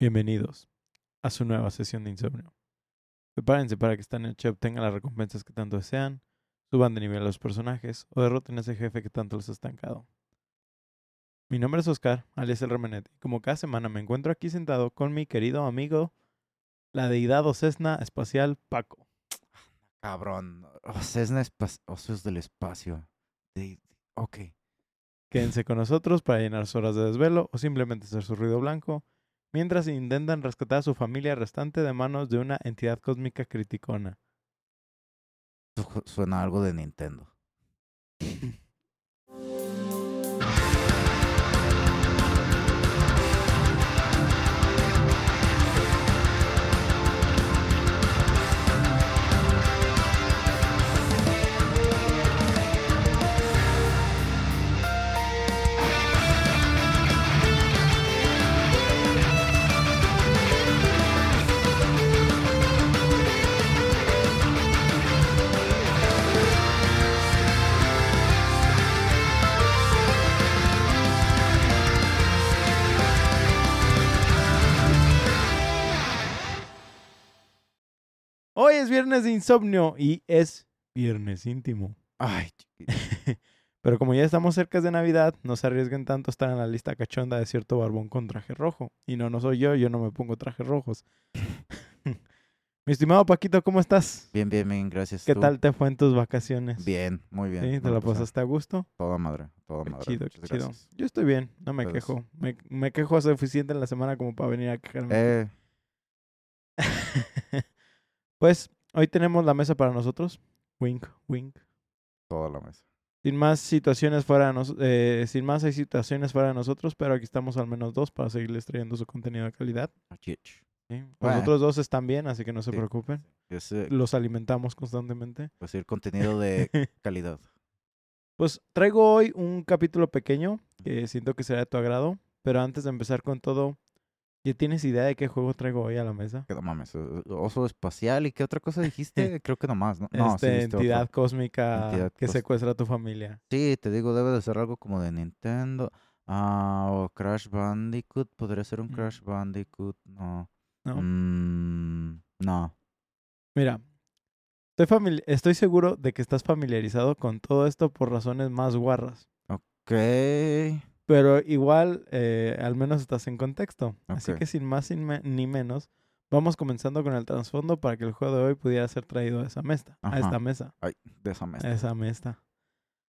Bienvenidos a su nueva sesión de insomnio. Prepárense para que esta noche obtengan las recompensas que tanto desean, suban de nivel a los personajes o derroten a ese jefe que tanto los ha estancado. Mi nombre es Oscar, alias el Remenet, y como cada semana me encuentro aquí sentado con mi querido amigo, la deidad o Cessna espacial Paco. Cabrón. Oh, Cessna espa- Osos del espacio. De- Ok. Quédense con nosotros para llenar sus horas de desvelo o simplemente hacer su ruido blanco, mientras intentan rescatar a su familia restante de manos de una entidad cósmica criticona. Su- Suena algo de Nintendo. Hoy es viernes de insomnio y es viernes íntimo. Ay, chiquito. Pero como ya estamos cerca de Navidad, no se arriesguen tanto a estar en la lista cachonda de cierto barbón con traje rojo. Y no, no soy yo, yo no me pongo trajes rojos. Mi estimado Paquito, ¿cómo estás? Bien, bien, bien, gracias. ¿Qué ¿Tú? tal te fue en tus vacaciones? Bien, muy bien. ¿Sí? ¿Te la pasaste a gusto? Toda madre, toda Qué madre. chido, qué chido. gracias. Yo estoy bien, no me quejo. Me, me quejo suficiente en la semana como para venir a quejarme. Eh, pues hoy tenemos la mesa para nosotros. Wink, wink. toda la mesa. Sin más situaciones fuera de nos- eh, sin más hay situaciones fuera de nosotros, pero aquí estamos al menos dos para seguirles trayendo su contenido de calidad. Chich. ¿sí? Los Bueno. otros dos están bien, así que no se Sí. preocupen. Es eh, Los alimentamos constantemente. pues, el contenido de calidad. Pues traigo hoy un capítulo pequeño que siento que será de tu agrado, pero antes de empezar con todo, ¿ya tienes idea de qué juego traigo hoy a la mesa? Que no mames. eh, Oso espacial. ¿Y qué otra cosa dijiste? Creo que nomás, ¿no? No, sí este, otro. entidad cósmica Entidad que cos- secuestra a tu familia. Sí, te digo, debe de ser algo como de Nintendo. Ah, o Crash Bandicoot. ¿Podría ser un Mm. Crash Bandicoot? No. ¿no? Mm, no. Mira, estoy, estoy seguro de que estás familiarizado con todo esto por razones más guarras. Ok. Pero igual, eh, al menos estás en contexto. Así que sin más sin me- ni menos, vamos comenzando con el trasfondo para que el juego de hoy pudiera ser traído a esa mesa. A esta mesa. Ay, de esa mesa. A esa mesa.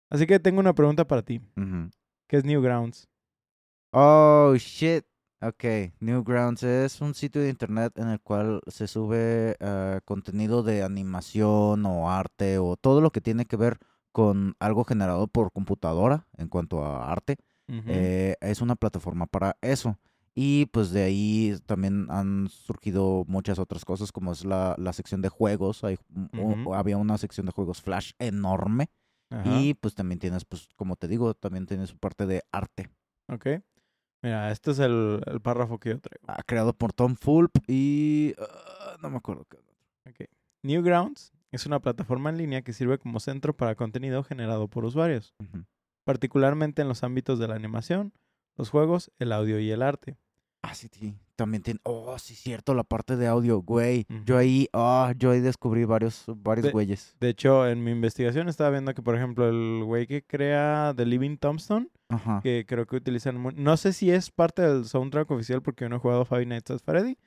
Así que tengo una pregunta para ti. Ujú. ¿Qué es Newgrounds? Oh, shit. Ok, Newgrounds es un sitio de internet en el cual se sube eh, contenido de animación o arte o todo lo que tiene que ver con algo generado por computadora en cuanto a arte. Eh, es una plataforma para eso. Y pues de ahí también han surgido muchas otras cosas, como es la, la sección de juegos. Hay, había una sección de juegos Flash enorme. Ajá. Y pues también tienes, pues como te digo, también tienes su parte de arte. Ok. Mira, este es el, el párrafo que yo traigo. Ah, creado por Tom Fulp y... ah, no me acuerdo qué. Ok. Newgrounds es una plataforma en línea que sirve como centro para contenido generado por usuarios. Particularmente en los ámbitos de la animación, los juegos, el audio y el arte. Ah, sí, sí. También tiene... Oh, sí, cierto, la parte de audio, güey. Yo ahí... Ah, yo ahí descubrí varios, varios De- güeyes. De hecho, en mi investigación estaba viendo que, por ejemplo, el güey que crea The Living Tombstone, Ajá. que creo que utilizan... No sé si es parte del soundtrack oficial porque yo no he jugado Five Nights at Freddy,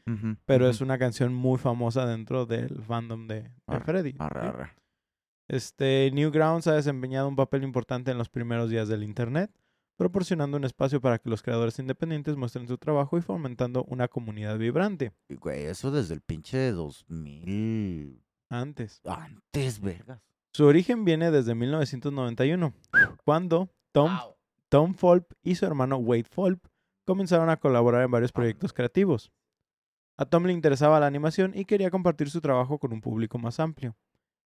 pero es una canción muy famosa dentro del fandom de, Freddy. Arre, ¿sí? Este, Newgrounds ha desempeñado un papel importante en los primeros días del Internet, proporcionando un espacio para que los creadores independientes muestren su trabajo y fomentando una comunidad vibrante. Güey, eso desde el pinche 2000... Antes. Antes, vergas. Su origen viene desde 1991, cuando Tom, Tom Fulp y su hermano Wade Fulp comenzaron a colaborar en varios proyectos creativos. A Tom le interesaba la animación y quería compartir su trabajo con un público más amplio.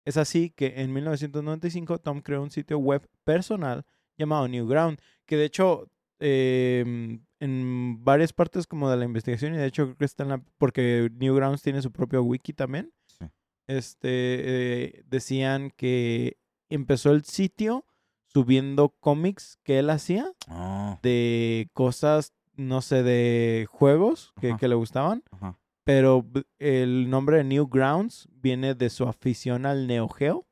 Es así que en 1995 Tom creó un sitio web personal llamado Newground, que de hecho eh, en varias partes como de la investigación y de hecho creo que está en la porque Newgrounds tiene su propio wiki también. Sí. Este eh, decían que empezó el sitio subiendo cómics que él hacía Ah, de cosas no sé, de juegos que, que le gustaban, Ajá. Pero el nombre de Newgrounds viene de su afición al Neo Geo,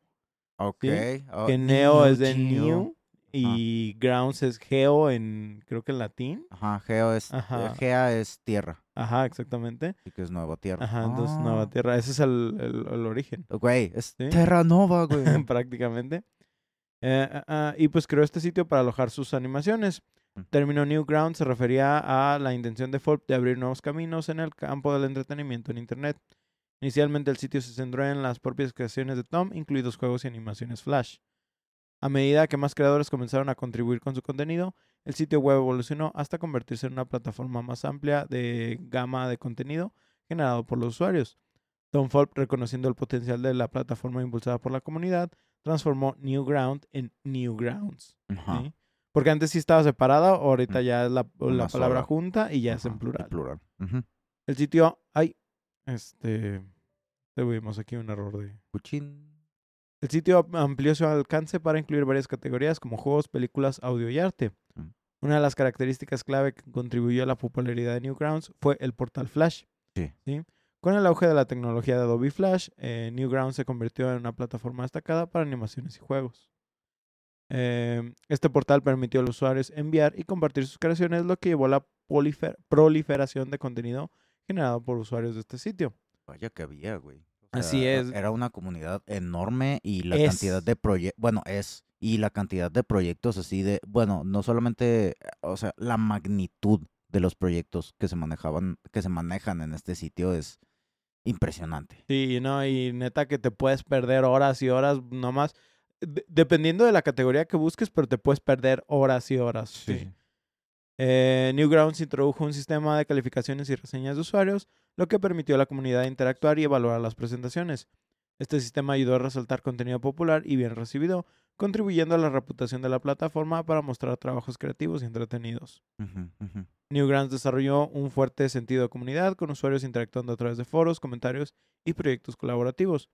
Ok. oh, que Neo es de Geo. New y Grounds es Geo en, creo que en latín. Ajá, Geo es, Ajá. eh, Gea es tierra, Ajá, exactamente. y que es nueva tierra. Ajá, entonces Ah. Nueva Tierra, ese es el, el- el origen. Güey, es Sí. Terra Nova, güey. prácticamente. Eh, ah, ah, y pues creó este sitio para alojar sus animaciones. Mm. Término Newground se refería a la intención de Fulp de abrir nuevos caminos en el campo del entretenimiento en Internet. Inicialmente el sitio se centró en las propias creaciones de Tom, incluidos juegos y animaciones Flash. A medida que más creadores comenzaron a contribuir con su contenido, el sitio web evolucionó hasta convertirse en una plataforma más amplia de gama de contenido generado por los usuarios. Tom Fulp, reconociendo el potencial de la plataforma impulsada por la comunidad, transformó Newground en Newgrounds. Ajá. ¿sí? Porque antes sí estaba separada, ahorita Mm. ya es la, palabra sola. junta y ya es en en plural. plural. Ujú. El sitio, ay, este, tuvimos aquí un error de... Cuchín. El sitio amplió su alcance para incluir varias categorías como juegos, películas, audio y arte. Mm. Una de las características clave que contribuyó a la popularidad de Newgrounds fue el portal Flash. Sí. Con el auge de la tecnología de Adobe Flash, eh, Newgrounds se convirtió en una plataforma destacada para animaciones y juegos. Eh, este portal permitió a los usuarios enviar y compartir sus creaciones, lo que llevó a la proliferación de contenido generado por usuarios de este sitio. Vaya que había, güey. O Así es. Era una comunidad enorme y la Es. cantidad de proyectos, bueno, es, y la cantidad de proyectos así de, bueno, no solamente, o sea, la magnitud de los proyectos que se manejaban, que se manejan en este sitio es impresionante. Sí, no, y neta que te puedes perder horas y horas nomás, dependiendo de la categoría que busques, pero te puedes perder horas y horas. Sí. Eh, Newgrounds introdujo un sistema de calificaciones y reseñas de usuarios, lo que permitió a la comunidad interactuar y evaluar las presentaciones. Este sistema ayudó a resaltar contenido popular y bien recibido, contribuyendo a la reputación de la plataforma para mostrar trabajos creativos y entretenidos. Newgrounds desarrolló un fuerte sentido de comunidad, con usuarios interactuando a través de foros, comentarios y proyectos colaborativos.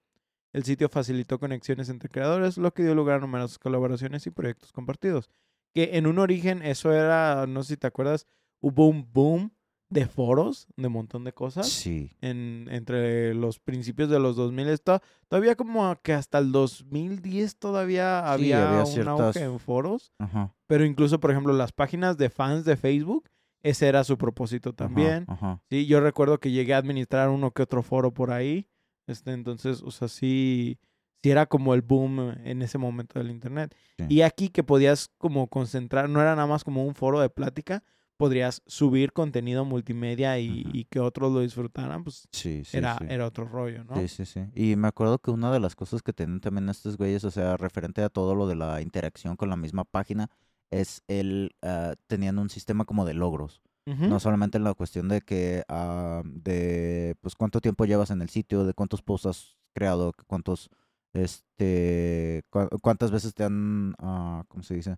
El sitio facilitó conexiones entre creadores, lo que dio lugar a numerosas colaboraciones y proyectos compartidos. Que en un origen eso era, no sé si te acuerdas, hubo un boom de foros, de un montón de cosas. Sí. En, entre los principios de los 2000, esto, todavía como que hasta el 2010 todavía Sí, había, había un ciertas- auge en foros. Ajá. Pero incluso, por ejemplo, las páginas de fans de Facebook, ese era su propósito ajá, también. Ajá. Sí, yo recuerdo que llegué a administrar uno que otro foro por ahí. Este, entonces, o sea, sí, sí era como el boom en ese momento del internet. Sí. Y aquí que podías como concentrar, no era nada más como un foro de plática, podrías subir contenido multimedia y, y que otros lo disfrutaran, pues Sí, sí, era, sí. era otro rollo, ¿no? Sí, sí, sí. Y me acuerdo que una de las cosas que tienen también estos güeyes, o sea, referente a todo lo de la interacción con la misma página, es el, ah, tenían un sistema como de logros. No solamente en la cuestión de que, ah, de, pues, cuánto tiempo llevas en el sitio, de cuántos posts has creado, cuántos, este, cuántas veces te han, ah, ¿cómo se dice?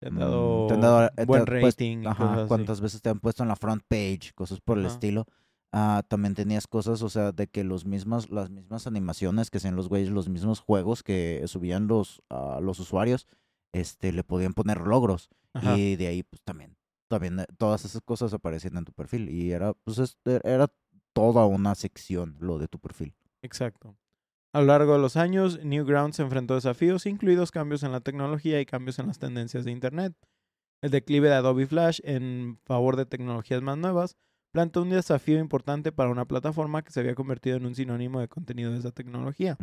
Te han Mm, dado, te han dado, eh, te buen puesto- rating. Ajá, cuántas veces te han puesto en la front page, cosas por el estilo. Ah, también tenías cosas, o sea, de que los mismas, las mismas animaciones que hacían los güeyes, los mismos juegos que subían los, los usuarios, este, le podían poner logros. Ajá. Y de ahí, pues también, también eh, todas esas cosas aparecían en tu perfil. Y era, pues, es- er- era toda una sección lo de tu perfil. Exacto. A lo largo de los años, Newgrounds se enfrentó a desafíos, incluidos cambios en la tecnología y cambios en las tendencias de Internet. El declive de Adobe Flash en favor de tecnologías más nuevas planteó un desafío importante para una plataforma que se había convertido en un sinónimo de contenido de esa tecnología.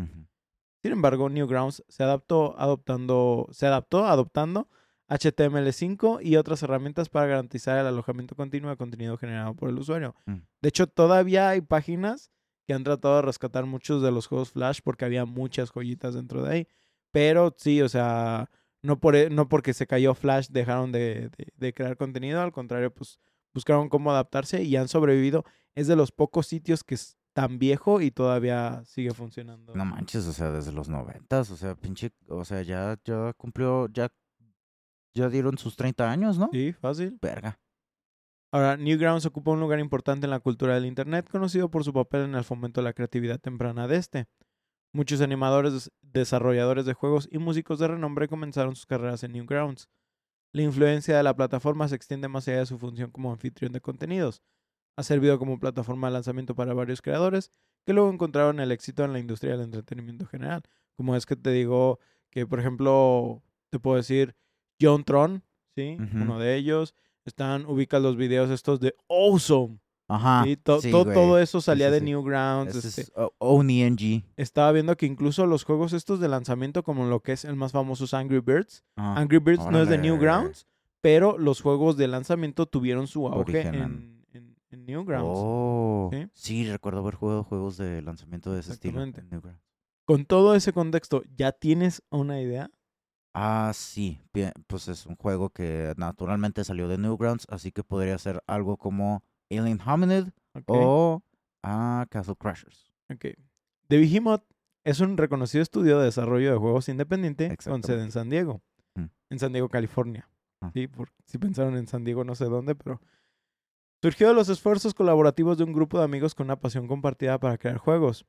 Sin embargo, Newgrounds se adaptó adoptando, se adaptó adoptando HTML5 y otras herramientas para garantizar el alojamiento continuo de contenido generado por el usuario. Mm. De hecho, todavía hay páginas que han tratado de rescatar muchos de los juegos Flash porque había muchas joyitas dentro de ahí. Pero sí, o sea, no, por, e- no porque se cayó Flash dejaron de, de- de crear contenido, al contrario, pues buscaron cómo adaptarse y han sobrevivido. Es de los pocos sitios que es tan viejo y todavía sigue funcionando. No manches, o sea, desde los noventas, o sea, pinche, o sea, ya, ya cumplió, ya, ya dieron sus 30 años, ¿no? Sí, fácil. Verga. Ahora, Newgrounds ocupa un lugar importante en la cultura del Internet, conocido por su papel en el fomento de la creatividad temprana de este. Muchos animadores, des- desarrolladores de juegos y músicos de renombre comenzaron sus carreras en Newgrounds. La influencia de la plataforma se extiende más allá de su función como anfitrión de contenidos. Ha servido como plataforma de lanzamiento para varios creadores que luego encontraron el éxito en la industria del entretenimiento general. Como es que te digo que, por ejemplo, te puedo decir John Tron, ¿sí? Uno de ellos. Están, ubicas los videos estos de Awesome. Ajá. ¿sí? To- sí, to- güey. todo eso salía de sí. Newgrounds. Este, es O- ONING. estaba viendo que incluso los juegos estos de lanzamiento, como lo que es el más famoso es Angry Birds, Ah, Angry Birds no es de. Newgrounds, pero los juegos de lanzamiento tuvieron su auge en, en, en Newgrounds. Oh, ¿sí? recuerdo haber jugado juegos de lanzamiento de ese estilo. Exactamente. en Newgrounds. Con todo ese contexto, ¿ya tienes una idea? Ah, sí, bien, pues es un juego que naturalmente salió de Newgrounds, así que podría ser algo como Alien Hominid o ah, Castle Crashers. ok. The Behemoth es un reconocido estudio de desarrollo de juegos independiente con sede en. San Diego, Mm. en San Diego, California. Ah. Sí, por, si pensaron en San Diego, no sé dónde, pero surgió de los esfuerzos colaborativos de un grupo de amigos con una pasión compartida para crear juegos.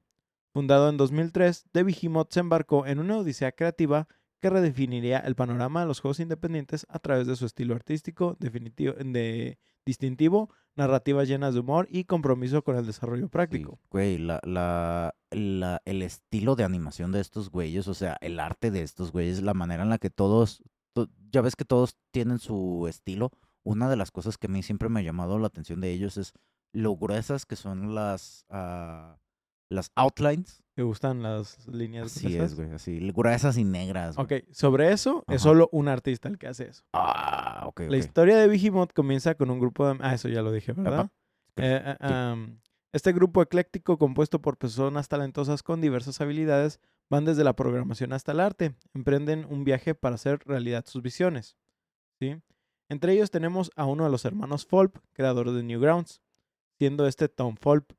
Fundado en 2003, The Behemoth se embarcó en una odisea creativa que redefiniría el panorama de los juegos independientes a través de su estilo artístico definitivo, de, distintivo, narrativas llenas de humor y compromiso con el desarrollo Sí, práctico. güey, la, la, la- el estilo de animación de estos güeyes, o sea, el arte de estos güeyes, la manera en la que todos, to- ya ves que todos tienen su estilo. Una de las cosas que a mí siempre me ha llamado la atención de ellos es lo gruesas que son las, ah, las outlines. ¿Te gustan las líneas Así gruesas? es, güey, así, gruesas y negras. güey. Ok, sobre eso es solo un artista el que hace eso. Ah, ok, La historia de Behemoth comienza con un grupo de... Ah, eso ya lo dije, ¿verdad? Eh, eh, este grupo ecléctico compuesto por personas talentosas con diversas habilidades van desde la programación hasta el arte. Emprenden un viaje para hacer realidad sus visiones. ¿sí? Entre ellos tenemos a uno de los hermanos Fulp, creador de Newgrounds, siendo este Tom Fulp.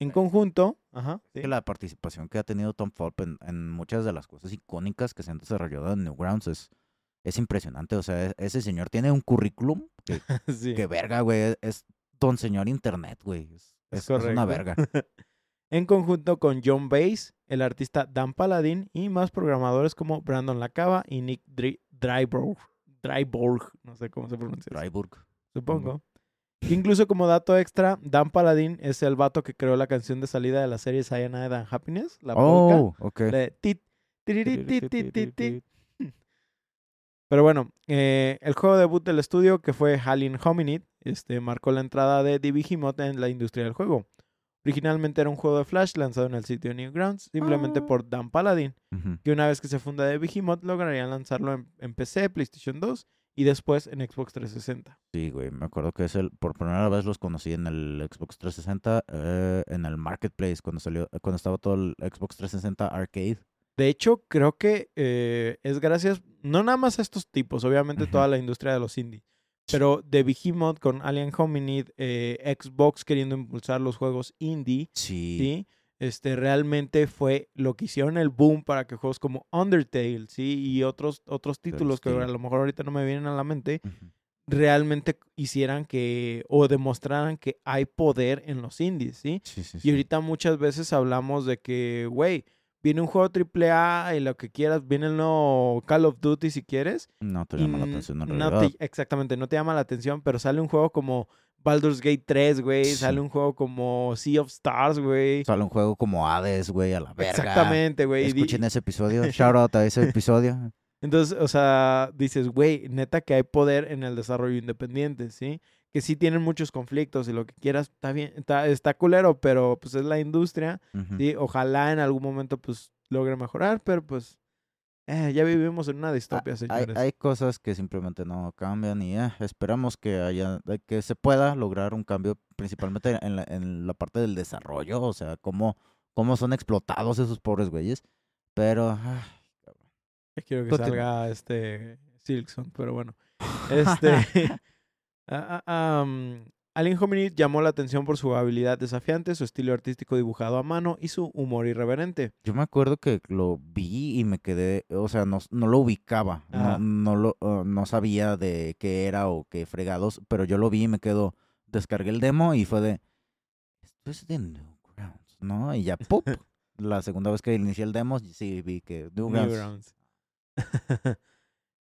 En conjunto, ajá, sí, que la participación que ha tenido Tom Fulp en, en muchas de las cosas icónicas que se han desarrollado en Newgrounds es, es impresionante. O sea, e- ese señor tiene un currículum que, sí. que verga, güey. Es don señor internet, güey. Es, Es es- una verga. en conjunto con John Bass, el artista Dan Paladin y más programadores como Brandon Lacava y Nick Dri- Dryborg. Dryborg, no sé cómo se pronuncia. Dryburg. Supongo. Incluso como dato extra, Dan Paladin es el vato que creó la canción de salida de la serie Cyanide and Happiness, la Oh, ok. la de tit, tiriri, tit, tit, tit, tit. Pero bueno, eh, el juego debut del estudio, que fue Alien Hominid, este, marcó la entrada de Behemoth en la industria del juego. Originalmente era un juego de Flash lanzado en el sitio Newgrounds, simplemente Ah. por Dan Paladin, Ujú. que una vez que se funda Behemoth lograrían lanzarlo en, en PC, PlayStation 2 y después en Xbox 360. Sí, güey. Me acuerdo que es el, por primera vez los conocí en el Xbox 360, eh, en el Marketplace, cuando salió, cuando estaba todo el Xbox 360 Arcade. De hecho, creo que eh, es gracias, no nada más a estos tipos, obviamente toda la industria de los indie, pero The Behemoth con Alien Hominid, eh, Xbox queriendo impulsar los juegos indie, Sí. ¿sí? Este, realmente fue lo que hicieron el boom para que juegos como Undertale, ¿sí? Y otros, otros títulos que a estilo. lo mejor ahorita no me vienen a la mente, realmente hicieran que, o demostraran que hay poder en los indies, ¿sí? Sí, sí, Y sí. ahorita muchas veces hablamos de que, güey, viene un juego AAA y lo que quieras, viene el nuevo Call of Duty si quieres. No te llama la atención en no te- exactamente, no te llama la atención, pero sale un juego como Baldur's Gate 3, güey, Sí. sale un juego como Sea of Stars, güey. Sale un juego como Hades, güey, a la verga. Exactamente, güey. Escuchen ese episodio. Shout out a ese episodio. Entonces, o sea, dices, güey, neta que hay poder en el desarrollo independiente, ¿sí? Que sí tienen muchos conflictos y lo que quieras, está bien, está, está culero, pero pues es la industria, Ujú. ¿sí? Ojalá en algún momento pues logre mejorar, pero pues eh, ya vivimos en una distopia, Ah, Hay, señores. hay cosas que simplemente no cambian y eh, esperamos que haya que se pueda lograr un cambio principalmente en la, en la parte del desarrollo, o sea, cómo, cómo son explotados esos pobres güeyes. Pero ah, quiero que salga este Silkson, pero bueno. Este. ah, ah, am, Alien Hominid llamó la atención por su habilidad desafiante, su estilo artístico dibujado a mano y su humor irreverente. yo me acuerdo que lo vi y me quedé, o sea, no, no lo ubicaba, no, no, lo, uh, no sabía de qué era o qué fregados, pero yo lo vi y me quedo, descargué el demo y fue de, esto es de Newgrounds, ¿no? Y ya, ¡pum! La segunda vez que inicié el demo, sí vi que Newgrounds. Newgrounds.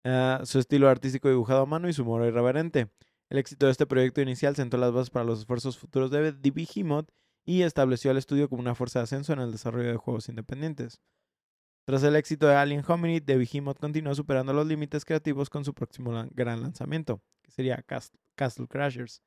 ah, su estilo artístico dibujado a mano y su humor irreverente. El éxito de este proyecto inicial sentó las bases para los esfuerzos futuros de Behemoth y estableció al estudio como una fuerza de ascenso en el desarrollo de juegos independientes. Tras el éxito de Alien Hominid, The continuó superando los límites creativos con su próximo gran lanzamiento, que sería Cas- Castle Crashers.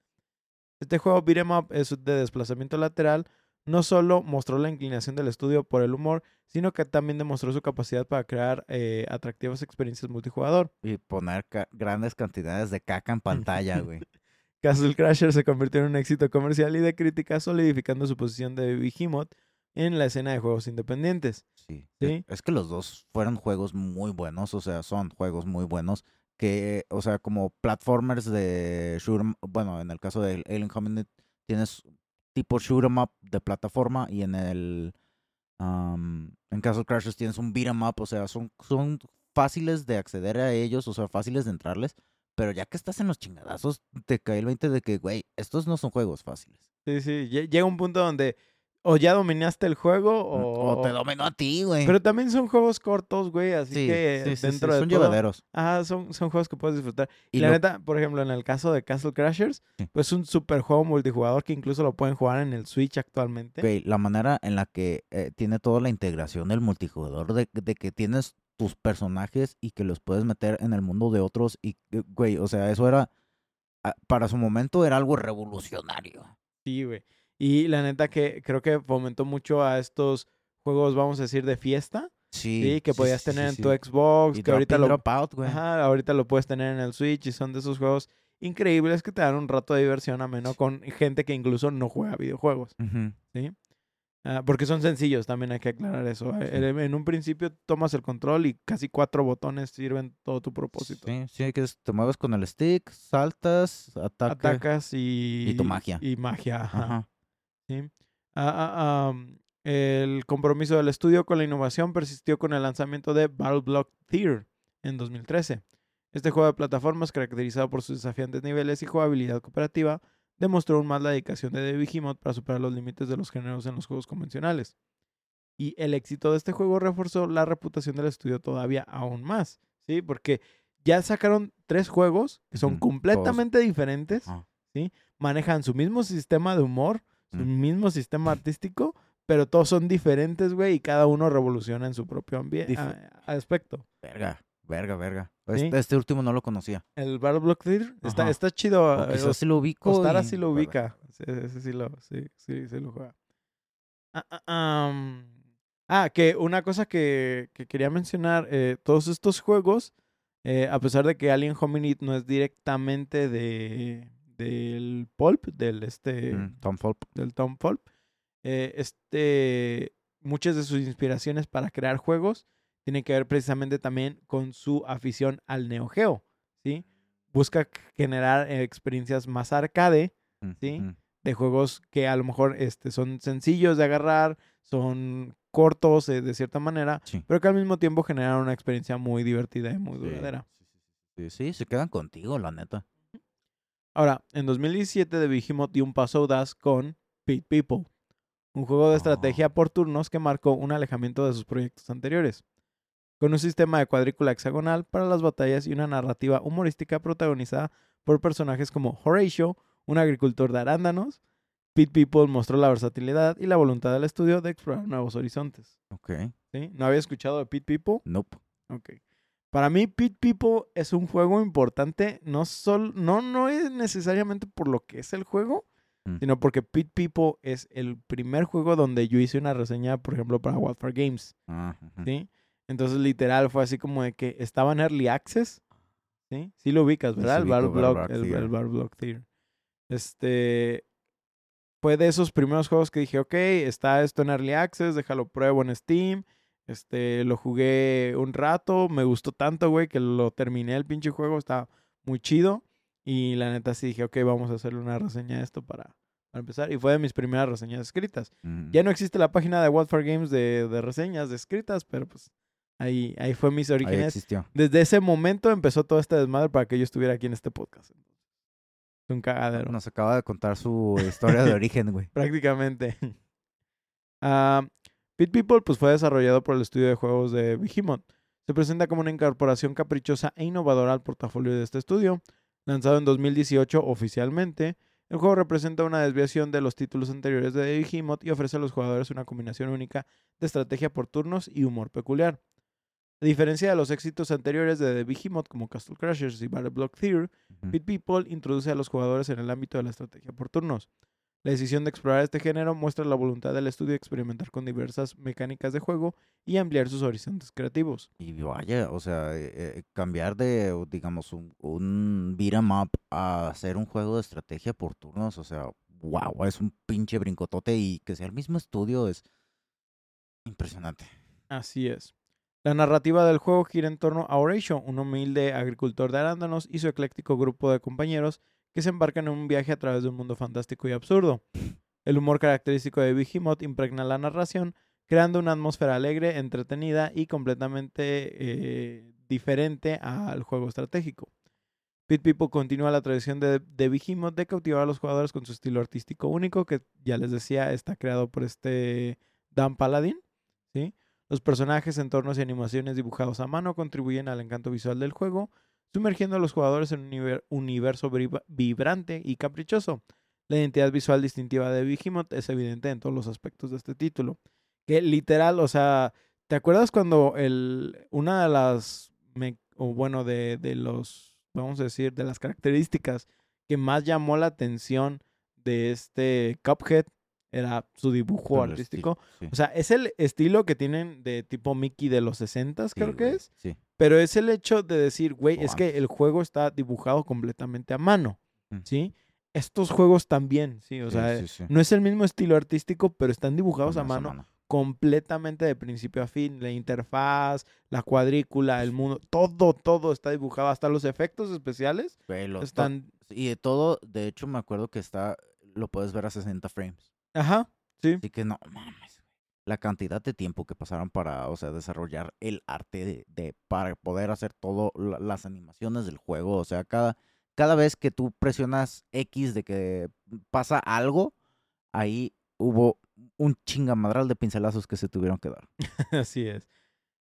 Este juego beat'em up es de desplazamiento lateral, no solo mostró la inclinación del estudio por el humor, sino que también demostró su capacidad para crear eh, atractivas experiencias multijugador. Y poner ca- grandes cantidades de caca en pantalla, güey. Castle Crashers se convirtió en un éxito comercial y de crítica, solidificando su posición de Behemoth en la escena de juegos independientes. Sí. Sí. Es, que los dos fueron juegos muy buenos, o sea, son juegos muy buenos que, o sea, como platformers de 'em- bueno, en el caso de Alien Hominid tienes tipo shoot 'em up de plataforma y en el am, en Castle Crashers tienes un beat 'em up, o sea, son son fáciles de acceder a ellos, o sea, fáciles de entrarles, pero ya que estás en los chingadazos te cae el 20 de que, güey, estos no son juegos fáciles. Sí, sí, lle- llega un punto donde o ya dominaste el juego o... O te domino a ti, güey. Pero también son juegos cortos, güey, así Sí, que sí, sí, dentro de son todo- llevaderos. Ajá, son, son juegos que puedes disfrutar. Y Y la lo- neta, por ejemplo, en el caso de Castle Crashers, pues es un super juego multijugador que incluso lo pueden jugar en el Switch actualmente. Güey, la manera en la que eh, tiene toda la integración del multijugador, de, de que tienes tus personajes y que los puedes meter en el mundo de otros. Y, eh, güey, o sea, eso era, ah, para su momento era algo revolucionario. Sí, güey. Y la neta que creo que fomentó mucho a estos juegos, vamos a decir, de fiesta. Sí, Sí, que podías sí, tener sí, en tu. Xbox, Y que ahorita lo, drop out, güey. Ajá, ahorita lo puedes tener en el Switch y son de esos juegos increíbles que te dan un rato de diversión ameno con gente que incluso no juega videojuegos. ¿sí? Ah, porque son sencillos, también hay que aclarar eso. En un principio tomas el control y casi cuatro botones sirven todo tu propósito. Sí, sí, que te mueves con el stick, saltas, ataca. Atacas y... Y tu magia. Y magia, ajá. Ajá. ¿Sí? Ah, ah, el compromiso del estudio con la innovación persistió con el lanzamiento de Battle Block Theater en 2013. Este juego de plataformas, caracterizado por sus desafiantes niveles y jugabilidad cooperativa, demostró aún más la dedicación de The Behemoth para superar los límites de los géneros en los juegos convencionales. Y el éxito de este juego reforzó la reputación del estudio todavía aún más, ¿sí? Porque ya sacaron tres juegos que son completamente diferentes, Ajá. manejan su mismo sistema de humor, su Mm. mismo sistema artístico, pero todos son diferentes, güey, y cada uno revoluciona en su propio ambiente aspecto. Verga, verga, verga. Sí. Este, este último no lo conocía. El Battle Block Theater está, está chido. O eh, quizás sí lo ubico. Ostara y- sí lo ubica. Sí, ese sí lo, sí, sí, sí lo juega. Ah, am. Ah, que una cosa que, que quería mencionar, eh, todos estos juegos, eh, a pesar de que Alien Hominid no es directamente de del pulp, del este, Mm, Tom Fulp. del Tom Fulp, eh, este, muchas de sus inspiraciones para crear juegos tienen que ver precisamente también con su afición al Neo Geo, ¿sí? Busca generar experiencias más arcade Mm, Sí. ujú. de juegos que a lo mejor este, son sencillos de agarrar, son cortos eh, de cierta manera, Sí. pero que al mismo tiempo generan una experiencia muy divertida y muy duradera. Sí, sí, se quedan contigo, la neta. Ahora, en 2017 The Behemoth dio un paso audaz con Pit People, un juego de estrategia Ah. por turnos que marcó un alejamiento de sus proyectos anteriores. Con un sistema de cuadrícula hexagonal para las batallas y una narrativa humorística protagonizada por personajes como Horatio, un agricultor de arándanos, Pit People mostró la versatilidad y la voluntad del estudio de explorar nuevos horizontes. Ok. ¿sí? ¿No había escuchado de Pit People? Nope. Ok. Para mí, Pit People es un juego importante, no, sol, no, no es necesariamente por lo que es el juego, Mm. sino porque Pit People es el primer juego donde yo hice una reseña, por ejemplo, para Wildfire Games, Ah. ¿sí? Entonces, literal, fue así como de que estaba en Early Access, ¿sí? Sí lo ubicas, ¿verdad? el Battle Block, el, Battle Block Theater. Este... Fue de esos primeros juegos que dije, ok, está esto en Early Access, déjalo pruebo en Steam. Este, lo jugué un rato, me gustó tanto, güey, que lo terminé el pinche juego, está muy chido. Y la neta sí dije, ok, vamos a hacerle una reseña de esto para, para empezar. Y fue de mis primeras reseñas escritas. Mm. Ya no existe la página de Wildfire Games de, de reseñas de escritas, pero pues ahí, ahí fue mis Ahí orígenes. existió. Desde ese momento empezó todo este desmadre para que yo estuviera aquí en este podcast. Es un cagadero. Nos acaba de contar su historia de origen, güey. Prácticamente. Ah, Pit People pues, fue desarrollado por el estudio de juegos de Behemoth. Se presenta como una incorporación caprichosa e innovadora al portafolio de este estudio. Lanzado en 2018 oficialmente, el juego representa una desviación de los títulos anteriores de Behemoth y ofrece a los jugadores una combinación única de estrategia por turnos y humor peculiar. A diferencia de los éxitos anteriores de The Behemoth como Castle Crashers y Battle Block Theory, Ujú. Pit People introduce a los jugadores en el ámbito de la estrategia por turnos. La decisión de explorar este género muestra la voluntad del estudio de experimentar con diversas mecánicas de juego y ampliar sus horizontes creativos. Y vaya, o sea, eh, eh, cambiar de, digamos, un, un beat 'em up a hacer un juego de estrategia por turnos, o sea, wow, es un pinche brincotote y que sea el mismo estudio es impresionante. Así es. La narrativa del juego gira en torno a Horatio, un humilde agricultor de arándanos y su ecléctico grupo de compañeros que se embarcan en un viaje a través de un mundo fantástico y absurdo. El humor característico de Behemoth impregna la narración, creando una atmósfera alegre, entretenida y completamente eh, diferente al juego estratégico. Pit People continúa la tradición de, de Behemoth de cautivar a los jugadores con su estilo artístico único, que ya les decía, está creado por este Dan Paladin. ¿sí? Los personajes, entornos y animaciones dibujados a mano contribuyen al encanto visual del juego, sumergiendo a los jugadores en un univer- universo vibra- vibrante y caprichoso. La identidad visual distintiva de Behemoth es evidente en todos los aspectos de este título. Que literal, o sea, ¿te acuerdas cuando el, una de las, me- o bueno, de, de los, vamos a decir, de las características que más llamó la atención de este Cuphead era su dibujo artístico? estilo, sí. O sea, es el estilo que tienen de tipo Mickey de los 60 Sí, creo que güey, es. Sí. Pero es el hecho de decir, güey, es que el juego está dibujado completamente a mano, Mm. ¿sí? Estos juegos también, sí, o sea, no es el mismo estilo artístico, pero están dibujados a mano completamente de principio a fin. La interfaz, la cuadrícula, el mundo, todo, todo está dibujado, hasta los efectos especiales Güey, están... Y de todo, de hecho, me acuerdo que está, lo puedes ver a 60 frames. Ajá, sí. Así que no mames. La cantidad de tiempo que pasaron para, o sea, desarrollar el arte de, de- para poder hacer todo la- las animaciones del juego. O sea, cada, cada vez que tú presionas X de que pasa algo, ahí hubo un chingamadral de pincelazos que se tuvieron que dar. Así es.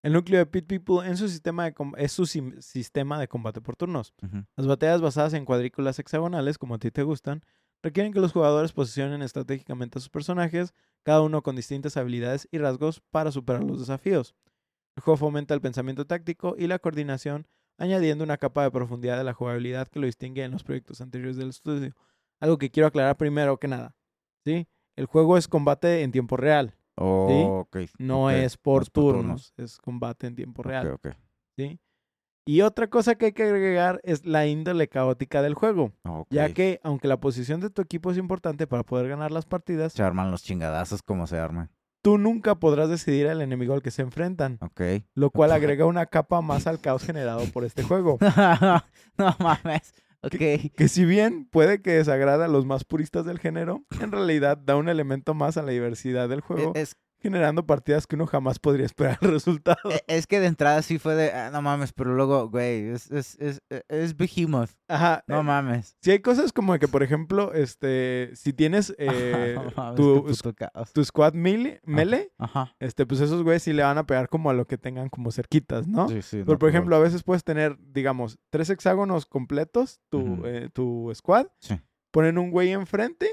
El núcleo de Pit People en su sistema de es su sistema de combate por turnos. Las batallas basadas en cuadrículas hexagonales, como a ti te gustan, requieren que los jugadores posicionen estratégicamente a sus personajes, cada uno con distintas habilidades y rasgos para superar los desafíos. El juego fomenta el pensamiento táctico y la coordinación, añadiendo una capa de profundidad de la jugabilidad que lo distingue en los proyectos anteriores del estudio. Algo que quiero aclarar primero que nada. ¿sí? El juego es combate en tiempo real, Ok, no ok, es por es por turnos, es combate en tiempo real. Ok, ok. ¿sí? Y otra cosa que hay que agregar es la índole caótica del juego, ya que aunque la posición de tu equipo es importante para poder ganar las partidas, Se arman los chingadazos como se arman. tú nunca podrás decidir el enemigo al que se enfrentan, Ok. lo cual agrega una capa más al caos generado por este juego. no mames. Ok. Que si bien puede que desagrade a los más puristas del género, en realidad da un elemento más a la diversidad del E- juego, Es, generando partidas que uno jamás podría esperar el resultado. e- es que de entrada sí fue de, "Ah, no mames, pero luego, güey, es, es, es, es Behemoth. Ajá. No eh, mames. Si hay cosas como que, por ejemplo, este, si tienes eh, No mames, tu, caos. squad melee, melee, Ajá. este, pues esos güeyes sí le van a pegar como a lo que tengan como cerquitas, ¿no? Sí, sí, Pero, no, por ejemplo, a veces puedes tener, digamos, tres hexágonos completos, tu, eh, tu squad, Sí. ponen un güey enfrente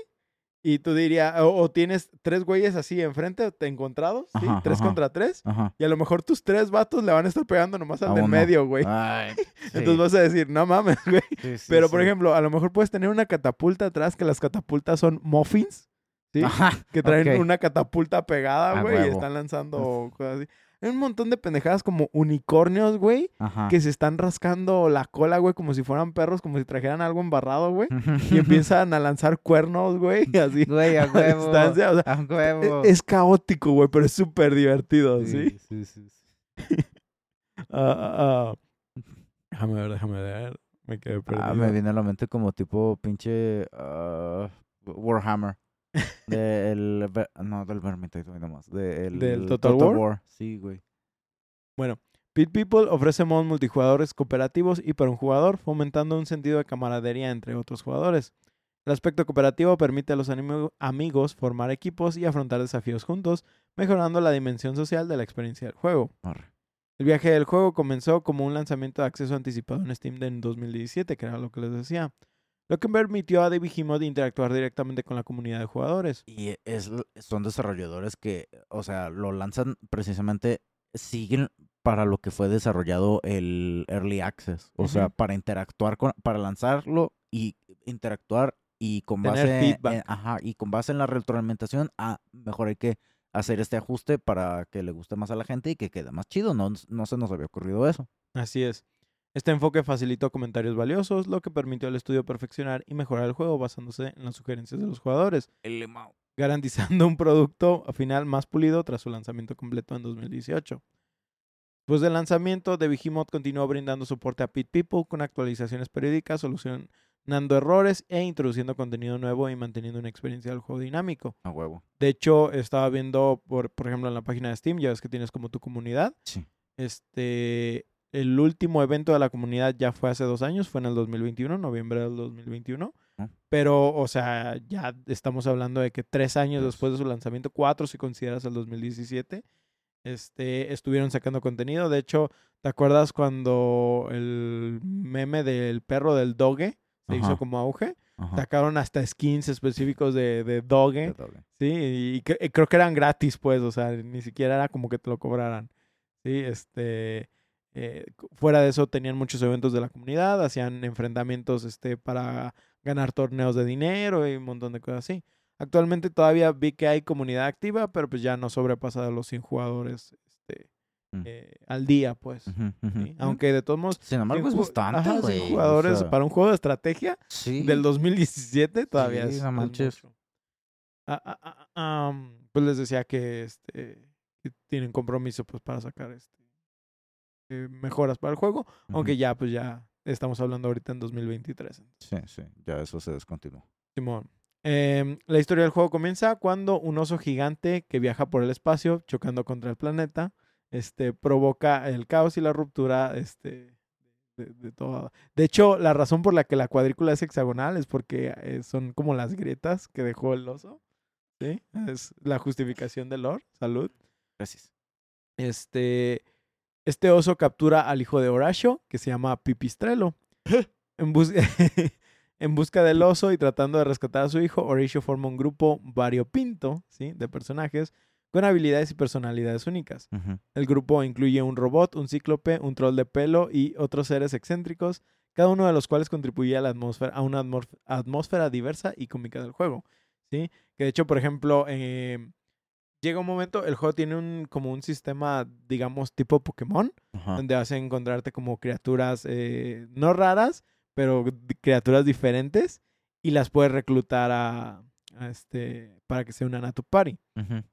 y tú dirías, o, o tienes tres güeyes así enfrente, te encontrados, ¿sí? Ajá, tres ajá. contra tres, Ajá. y a lo mejor tus tres vatos le van a estar pegando nomás al del uno. medio, güey. Ay, Entonces vas a decir, no mames, güey. sí, sí, Pero, por ejemplo, a lo mejor puedes tener una catapulta atrás, que las catapultas son muffins, ¿sí? Ajá, que traen una catapulta pegada, güey, y están lanzando cosas así. Hay un montón de pendejadas como unicornios, güey, Ajá. que se están rascando la cola, güey, como si fueran perros, como si trajeran algo embarrado, güey, y empiezan a lanzar cuernos, güey, así Güey, a a huevo. distancia. O sea, A e- huevo. es caótico, güey, pero es súper divertido, ¿sí? Sí, sí, sí. Ah, ah, ah. Déjame ver, déjame ver. Me quedé perdido. Ah, me viene a la mente como tipo pinche Warhammer. Del, no, del Vermintide, nomás. Del, ¿Del Total War? Sí, güey. Bueno, Pit People ofrece modos multijugadores cooperativos y para un jugador, fomentando un sentido de camaradería entre otros jugadores. El aspecto cooperativo permite a los amigos formar equipos y afrontar desafíos juntos, mejorando la dimensión social de la experiencia del juego. Arre. El viaje del juego comenzó como un lanzamiento de acceso anticipado en Steam en 2017, que era lo que les decía. Lo que permitió a The Behemoth interactuar directamente con la comunidad de jugadores. Y es, son desarrolladores que, o sea, lo lanzan precisamente, siguen para lo que fue desarrollado el Early Access. O sea, para interactuar con, para lanzarlo y interactuar y con Tener base feedback. en, ajá, y con base en la retroalimentación, ah, mejor hay que hacer este ajuste para que le guste más a la gente y que quede más chido. No, no se nos había ocurrido eso. Así es. Este enfoque facilitó comentarios valiosos, lo que permitió al estudio perfeccionar y mejorar el juego basándose en las sugerencias de los jugadores, garantizando un producto final más pulido tras su lanzamiento completo en 2018. Después del lanzamiento, The Behemoth continuó brindando soporte a Pit People con actualizaciones periódicas, solucionando errores e introduciendo contenido nuevo y manteniendo una experiencia del juego dinámico. A huevo. De hecho, estaba viendo, por, por ejemplo, en la página de Steam, ya ves que tienes como tu comunidad. Sí. Este, el último evento de la comunidad ya fue hace dos años, fue en el 2021, noviembre del 2021. Ah. Pero, o sea, ya estamos hablando de que tres años después de su lanzamiento, cuatro si consideras el 2017, este, estuvieron sacando contenido. De hecho, ¿te acuerdas cuando el meme del perro del doge se hizo como auge? Ajá. Sacaron hasta skins específicos de, de doge. De. Sí, y, cre- y creo que eran gratis, pues, o sea, ni siquiera era como que te lo cobraran. Sí, este, eh, fuera de eso tenían muchos eventos de la comunidad, hacían enfrentamientos, este, para ganar torneos de dinero y un montón de cosas así. Actualmente todavía vi que hay comunidad activa, pero pues ya no sobrepasa de los 100 jugadores, este, Mm. eh, al día, pues. Aunque de todos modos, Sin embargo, 100 es bastante, ajá, 100 güey. o jugadores sea, para un juego de estrategia sí. del 2017 todavía Sí, es, manches. mucho. Ah, ah, ah, ah, am, pues les decía que este que tienen compromiso pues para sacar este eh, mejoras para el juego, aunque ya pues ya estamos hablando ahorita en 2023. Sí, sí, ya eso se descontinuó. Simón. Em, la historia del juego comienza cuando un oso gigante que viaja por el espacio chocando contra el planeta este, provoca el caos y la ruptura este, de, de todo. De hecho, la razón por la que la cuadrícula es hexagonal es porque eh, son como las grietas que dejó el oso. ¿Sí? Es la justificación del lore. Salud. Gracias. Este, este oso captura al hijo de Horacio, que se llama Pipistrelo. en, bus- en busca del oso y tratando de rescatar a su hijo, Horacio forma un grupo variopinto ¿sí? de personajes con habilidades y personalidades únicas. El grupo incluye un robot, un cíclope, un troll de pelo y otros seres excéntricos, cada uno de los cuales contribuye a, la atmósfera, a una atmósfera, atmósfera diversa y cómica del juego. ¿sí? Que de hecho, por ejemplo, eh, llega un momento, el juego tiene un, como un sistema, digamos, tipo Pokémon, Ajá. donde vas a encontrarte como criaturas eh, no raras, pero criaturas diferentes y las puedes reclutar a, a este, para que se unan a tu party. Ujú.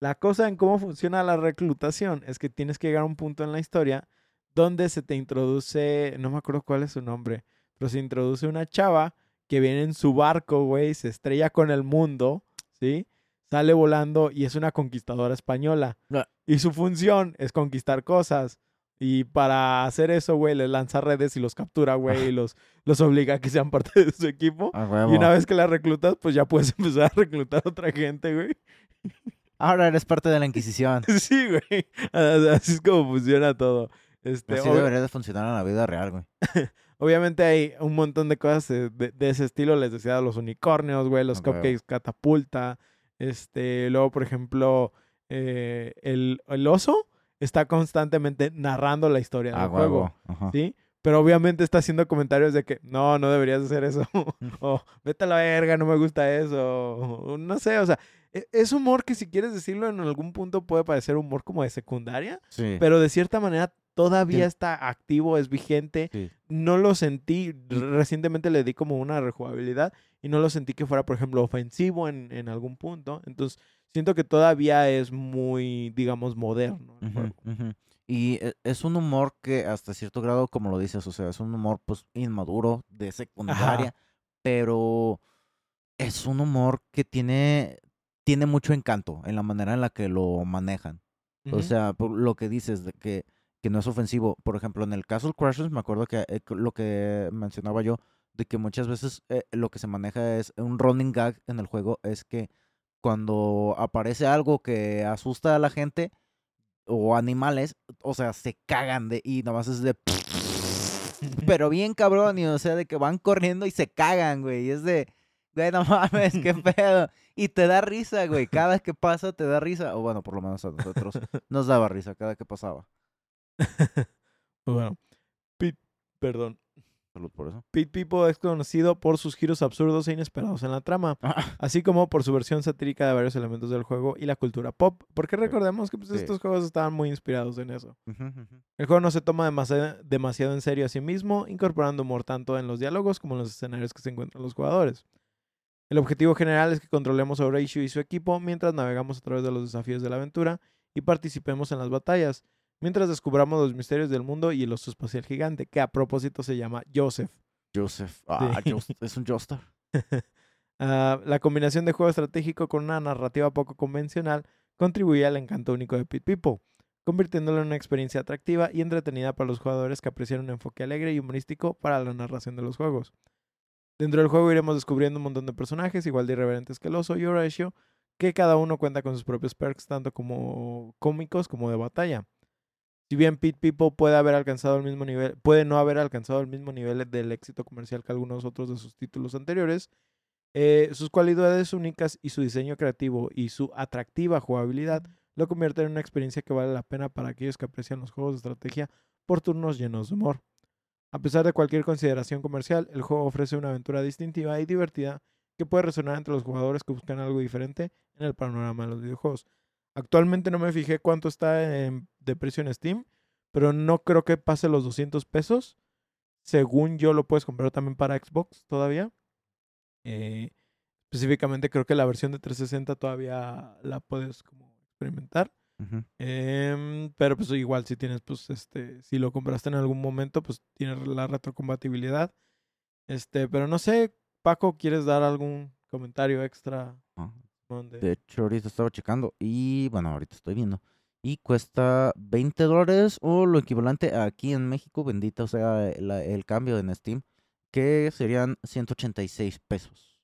La cosa en cómo funciona la reclutación es que tienes que llegar a un punto en la historia donde se te introduce, no me acuerdo cuál es su nombre, pero se introduce una chava que viene en su barco, güey, se estrella con el mundo, ¿sí? Sale volando y es una conquistadora española. Ah. Y su función es conquistar cosas. Y para hacer eso, güey, les lanza redes y los captura, güey, y los, los obliga a que sean parte de su equipo. Y una vez que la reclutas, pues ya puedes empezar a reclutar a otra gente, güey. Ahora eres parte de la Inquisición. Sí, güey. Así es como funciona todo. Este, Así ob- debería de funcionar en la vida real, güey. Obviamente hay un montón de cosas eh, de, de ese estilo. Les decía los unicornios, güey, los huevo. cupcakes catapulta. Este, luego, por ejemplo, eh, el, el oso está constantemente narrando la historia del juego. Ajá. ¿Sí? Pero obviamente está haciendo comentarios de que no, no deberías hacer eso. o vete a la verga, no me gusta eso. o no sé, o sea, e- es humor que si quieres decirlo en algún punto puede parecer humor como de secundaria, Sí. pero de cierta manera todavía está activo, es vigente. sí. No lo sentí, recientemente le di como una rejugabilidad y no lo sentí que fuera, por ejemplo, ofensivo en, en algún punto. Entonces, siento que todavía es muy, digamos, moderno. el Ujú, juego. ujú. Y e- es un humor que hasta cierto grado, como lo dices, o sea, es un humor pues inmaduro de secundaria, pero es un humor que tiene, tiene mucho encanto en la manera en la que lo manejan. O Ujú. sea, por lo que dices de que, que no es ofensivo. Por ejemplo, en el Castle Crashers me acuerdo que eh, que lo que mencionaba yo, de que muchas veces eh, lo que se maneja es un running gag en el juego, es que cuando aparece algo que asusta a la gente, o animales, o sea, se cagan de y nomás es de pero bien cabrón, y o sea, de que van corriendo y se cagan, güey, y es de güey, no mames, qué pedo. Y te da risa, güey, cada vez que pasa te da risa, o bueno, por lo menos a nosotros nos daba risa cada que pasaba. bueno, Pete, perdón. Salud por eso. Pete People es conocido por sus giros absurdos e inesperados en la trama, así como por su versión satírica de varios elementos del juego y la cultura pop, porque recordemos que pues, Sí. estos juegos estaban muy inspirados en eso. El juego no se toma demasiado, demasiado en serio a sí mismo, incorporando humor tanto en los diálogos como en los escenarios que se encuentran los jugadores. El objetivo general es que controlemos a Horatio y su equipo mientras navegamos a través de los desafíos de la aventura y participemos en las batallas, mientras descubramos los misterios del mundo y el oso espacial gigante, que a propósito se llama Joseph. Joseph. Ah, Sí. Es un Joestar. Ah, la combinación de juego estratégico con una narrativa poco convencional contribuye al encanto único de Pit People, convirtiéndolo en una experiencia atractiva y entretenida para los jugadores que aprecian un enfoque alegre y humorístico para la narración de los juegos. Dentro del juego iremos descubriendo un montón de personajes igual de irreverentes que el oso y Horatio, que cada uno cuenta con sus propios perks tanto como cómicos como de batalla. Si bien Pit People puede haber alcanzado el mismo nivel, puede no haber alcanzado el mismo nivel del éxito comercial que algunos otros de sus títulos anteriores, eh, sus cualidades únicas y su diseño creativo y su atractiva jugabilidad lo convierten en una experiencia que vale la pena para aquellos que aprecian los juegos de estrategia por turnos llenos de humor. A pesar de cualquier consideración comercial, el juego ofrece una aventura distintiva y divertida que puede resonar entre los jugadores que buscan algo diferente en el panorama de los videojuegos. Actualmente no me fijé cuánto está en- de precio en Steam, pero no creo que pase los 200 pesos. Según yo lo puedes comprar también para Xbox todavía. Eh, específicamente creo que la versión de 360 todavía la puedes como experimentar. Em, pero pues igual si tienes, pues, este, si lo compraste en algún momento, pues tienes la retrocompatibilidad. Este, pero no sé, Paco, ¿quieres dar algún comentario extra? Ah, De hecho, ahorita estaba checando y bueno, ahorita estoy viendo. Y cuesta 20 dólares o lo equivalente aquí en México, bendita o sea la- el cambio en Steam, que serían 186 pesos.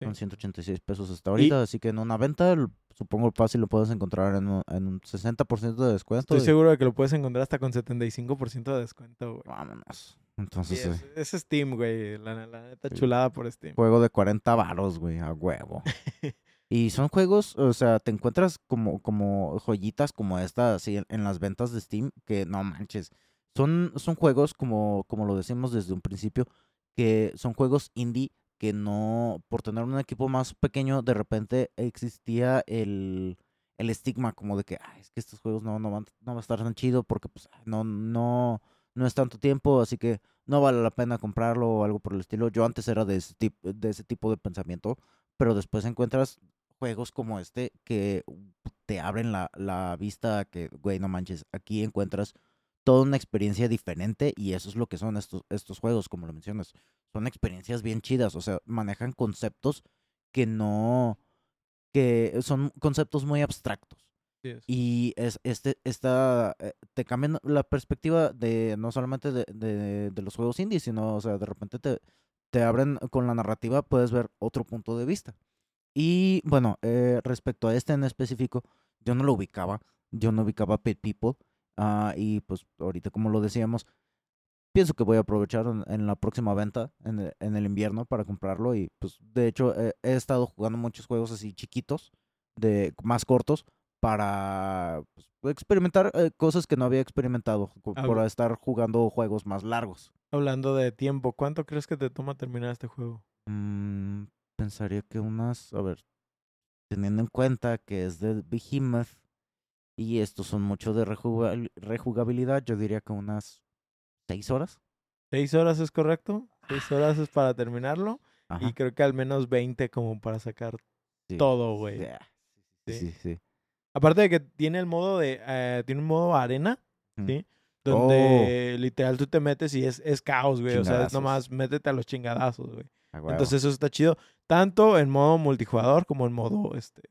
Sí. Son 186 pesos hasta ahorita, así que en una venta, supongo fácil lo puedes encontrar en un, en un 60% de descuento. Estoy y seguro de que lo puedes encontrar hasta con 75% de descuento, güey. Vámonos. Sí, Entonces, es, eh, es Steam, güey. La, la neta Sí. chulada por Steam. juego de 40 varos, güey, a huevo. Y son juegos, o sea, te encuentras como, como joyitas como esta, así, en, las ventas de Steam, que no manches. Son, son juegos, como, como lo decimos desde un principio, que son juegos indie que no, por tener un equipo más pequeño, de repente existía el, el estigma como de que, "Ay, es que estos juegos no, no, van, no va a estar tan chido porque pues no, no, no es tanto tiempo, así que no vale la pena comprarlo o algo por el estilo. Yo antes era de ese, de ese tipo de pensamiento, pero después encuentras juegos como este que te abren la, la vista a que, güey, no manches, aquí encuentras toda una experiencia diferente y eso es lo que son estos, estos juegos, como lo mencionas. Son experiencias bien chidas, o sea, manejan conceptos que no, que son conceptos muy abstractos. Sí. Y es, este, esta, eh, te cambian la perspectiva de no solamente de, de, de los juegos indies, sino, o sea, de repente te, te abren con la narrativa, puedes ver otro punto de vista. Y bueno, eh, respecto a este en específico, yo no lo ubicaba, yo no ubicaba Pet People, ah, y pues ahorita como lo decíamos, pienso que voy a aprovechar en, en la próxima venta, en el, en el invierno, para comprarlo, y pues de hecho eh, he estado jugando muchos juegos así chiquitos, de más cortos, para pues, experimentar eh, cosas que no había experimentado, por estar jugando juegos más largos. Hablando de tiempo, ¿cuánto crees que te toma terminar este juego? Mm, pensaría que unas, a ver, teniendo en cuenta que es de Behemoth y estos son mucho de rejugabilidad, yo diría que unas seis horas. ¿Seis horas es correcto? Seis horas es para terminarlo. Ajá. Y creo que al menos 20 como para sacar sí. todo, güey. Yeah, Sí. Sí, sí. Aparte de que tiene el modo de... eh, tiene un modo arena, Mm. ¿sí? Donde literal tú te metes y es, es caos, güey. O sea, es nomás métete a los chingadazos, güey. Entonces eso está chido. Tanto en modo multijugador como en modo, este...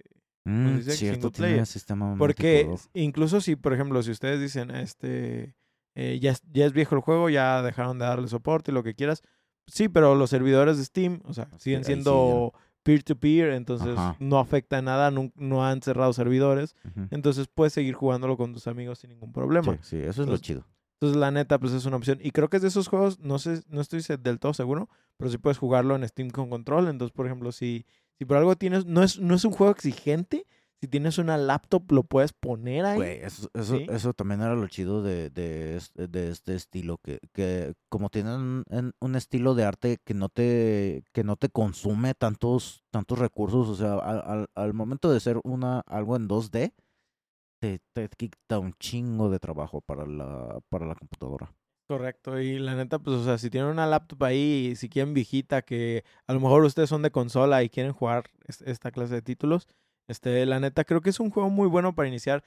Mm, cierto, player. sistema Porque incluso si, por ejemplo, si ustedes dicen, este, eh, ya, es, ya es viejo el juego, ya dejaron de darle soporte y lo que quieras, sí, pero los servidores de Steam, o sea, siguen siendo peer-to-peer, entonces Ajá. no afecta en nada, no, no han cerrado servidores, entonces puedes seguir jugándolo con tus amigos sin ningún problema. Sí, sí, eso es lo chido. Entonces, la neta, pues es una opción. Y creo que es de esos juegos, no sé, no estoy del todo seguro, pero sí puedes jugarlo en Steam con control. Entonces, por ejemplo, si, si por algo tienes, no es, no es un juego exigente, si tienes una laptop lo puedes poner ahí. Güey, eso, eso, ¿Sí? eso también era lo chido de, de, este, de este estilo, que, que como tienen un, en- un estilo de arte que no te, que no te consume tantos, tantos recursos, o sea, al, al- al momento de ser una, algo en 2D, te, te quita un chingo de trabajo para la, para la computadora. Correcto, y la neta, pues, o sea, si tienen una laptop ahí si quieren viejita, que a lo mejor ustedes son de consola y quieren jugar es- esta clase de títulos, este, la neta, creo que es un juego muy bueno para iniciar.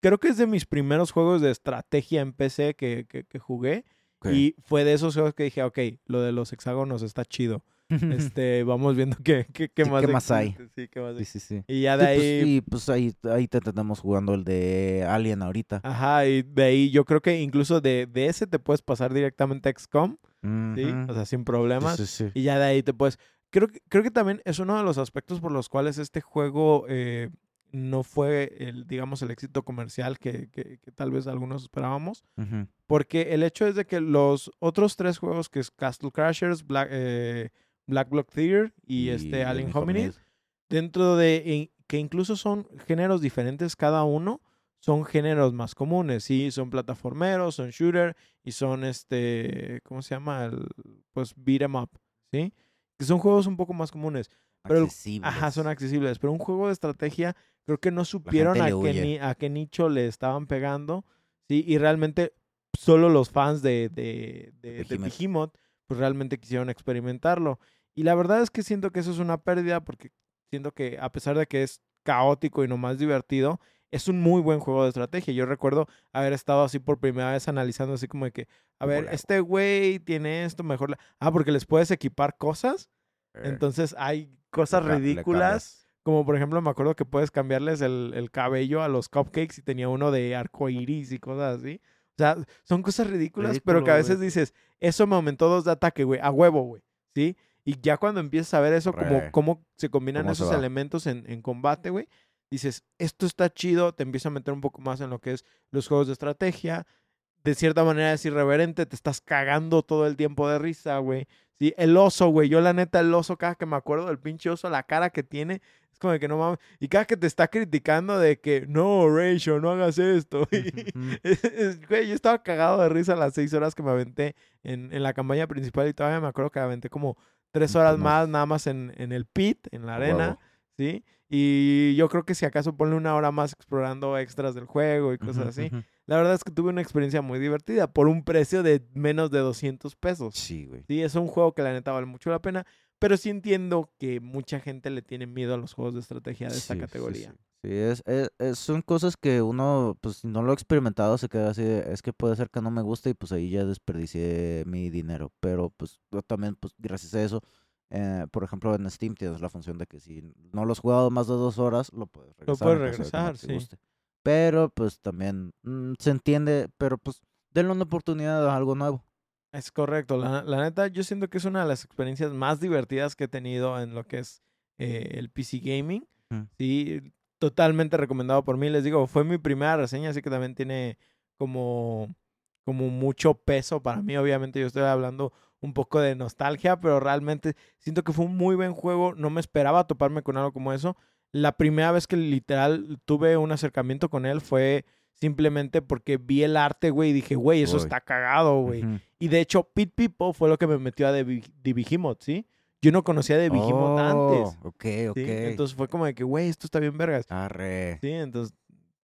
Creo que es de mis primeros juegos de estrategia en PC que, que, que jugué. Y fue de esos juegos que dije, ok, lo de los hexágonos está chido. Este, vamos viendo qué, qué, qué Sí, más, qué más hay. Sí, qué más Sí, sí, sí. Y ya de Sí, pues, ahí, y pues ahí, ahí te tenemos jugando el de Alien ahorita. ajá, y de ahí yo creo que incluso de, de ese te puedes pasar directamente a XCOM, ¿sí? O sea, sin problemas. sí, sí. Y ya de ahí te puedes. Creo, que- creo que también es uno de los aspectos por los cuales este juego eh, no fue el, digamos, el éxito comercial que, que- que tal vez algunos esperábamos. Porque el hecho es de que los otros tres juegos, que es Castle Crashers, Black, eh, Black Block Theater y, este Alien Hominid, dentro de in- que incluso son géneros diferentes cada uno, son géneros más comunes, sí, son plataformeros, son shooter y son este, ¿cómo se llama? El, pues beat 'em up, ¿sí? Que son juegos un poco más comunes. Pero Ajá, son Accesibles. pero un juego de estrategia creo que no supieron a qué, ni- a qué nicho le estaban pegando, ¿sí? Y realmente solo los fans de, de, de, de Behemoth. Behemoth, pues realmente quisieron experimentarlo. Y la verdad es que siento que eso es una pérdida porque siento que a pesar de que es caótico y no más divertido, es un muy buen juego de estrategia. Yo recuerdo haber estado así por primera vez analizando así como de que, a ¿Cómo ver, este güey tiene esto, mejor... la- Ah, porque les puedes equipar cosas. Eh, Entonces hay cosas le ca- le ridículas. Como por ejemplo, me acuerdo que puedes cambiarles el, el cabello a los cupcakes y tenía uno de arco iris y cosas así. O sea, son cosas ridículas, pero que a Ridículo, veces güey. dices, eso me aumentó dos de ataque, güey, a huevo, güey. ¿Sí? Y ya cuando empiezas a ver eso, como cómo se combinan ¿Cómo se esos elementos en, en combate, güey, dices, esto está chido, te empieza a meter un poco más en lo que es los juegos de estrategia. De cierta manera es irreverente, te estás cagando todo el tiempo de risa, güey. Sí, el oso, güey. Yo la neta, el oso, cada que me acuerdo del pinche oso, la cara que tiene, es como de que no mames. Y cada que te está criticando de que, no, Rachel, no hagas esto. Güey, yo estaba cagado de risa las seis horas que me aventé en, en la campaña principal y todavía me acuerdo que aventé como tres horas más nada más en, en el pit, en la arena. ¿sí? Y yo creo que si acaso ponle una hora más explorando extras del juego y cosas así. La verdad es que tuve una experiencia muy divertida por un precio de menos de 200 pesos. Sí, güey. Sí, es un juego que la neta vale mucho la pena, pero sí entiendo que mucha gente le tiene miedo a los juegos de estrategia de esta Sí, categoría. Sí, Sí, es, es- es- son cosas que uno, pues si no lo ha experimentado, se queda así, de, es que puede ser que no me guste y pues ahí ya desperdicié mi dinero. Pero pues yo también, pues gracias a eso, eh, por ejemplo en Steam tienes la función de que si no lo has jugado más de dos horas, lo puedes regresar. puedes en caso de que no regresar, te sí. guste. Pero pues también mm, se entiende, pero pues denle una oportunidad a algo nuevo. Es correcto. La, la neta, yo siento que es una de las experiencias más divertidas que he tenido en lo que es eh, el PC Gaming. Mm. Sí, totalmente recomendado por mí. Les digo, fue mi primera reseña, así que también tiene como, como mucho peso para mí. Obviamente yo estoy hablando un poco de nostalgia, pero realmente siento que fue un muy buen juego. No me esperaba toparme con algo como eso. La primera vez que literal tuve un acercamiento con él fue simplemente porque vi el arte, güey, y dije, güey, eso está cagado, güey. Y de hecho, Pit People fue lo que me metió a Behemoth, ¿sí? Yo no conocía de Behemoth antes. Oh, Ok, ¿sí? ok. Entonces fue como de que, güey, esto está bien vergas. Arre. Sí, entonces,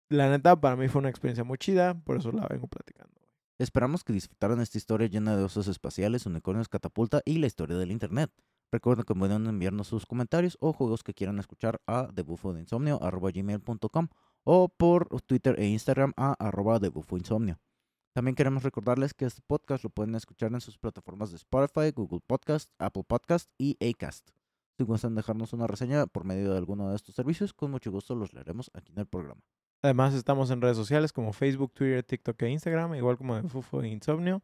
la neta, para mí fue una experiencia muy chida, por eso la vengo platicando. Esperamos que disfrutaran esta historia llena de osos espaciales, unicornios, catapulta y la historia del internet. Recuerden que pueden enviarnos sus comentarios o juegos que quieran escuchar a debufoinsomnio.com o por Twitter e Instagram a arroba debufoinsomnio. También queremos recordarles que este podcast lo pueden escuchar en sus plataformas de Spotify, Google Podcast, Apple Podcast y Acast. Si gustan dejarnos una reseña por medio de alguno de estos servicios, con mucho gusto los leeremos aquí en el programa. Además, estamos en redes sociales como Facebook, Twitter, TikTok e Instagram, igual como de Fufo e Insomnio,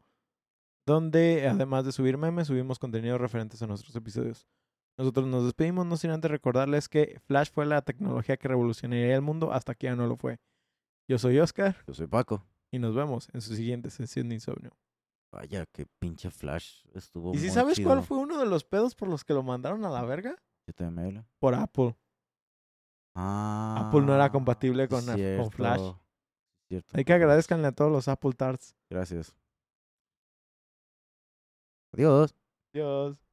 donde además de subir memes, subimos contenidos referentes a nuestros episodios. Nosotros nos despedimos, no sin antes recordarles que Flash fue la tecnología que revolucionaría el mundo hasta que ya no lo fue. Yo soy Oscar Yo soy Paco. Y nos vemos en su siguiente sesión de insomnio. Vaya, qué pinche flash estuvo. ¿Y si sabes cuál fue uno de los pedos por los que lo mandaron a la verga? HTML. Por Apple. Ah. Apple no era compatible sí, con, con Flash. cierto, Hay que agradezcanle a todos los Apple Tarts. Gracias. Adiós. Adiós.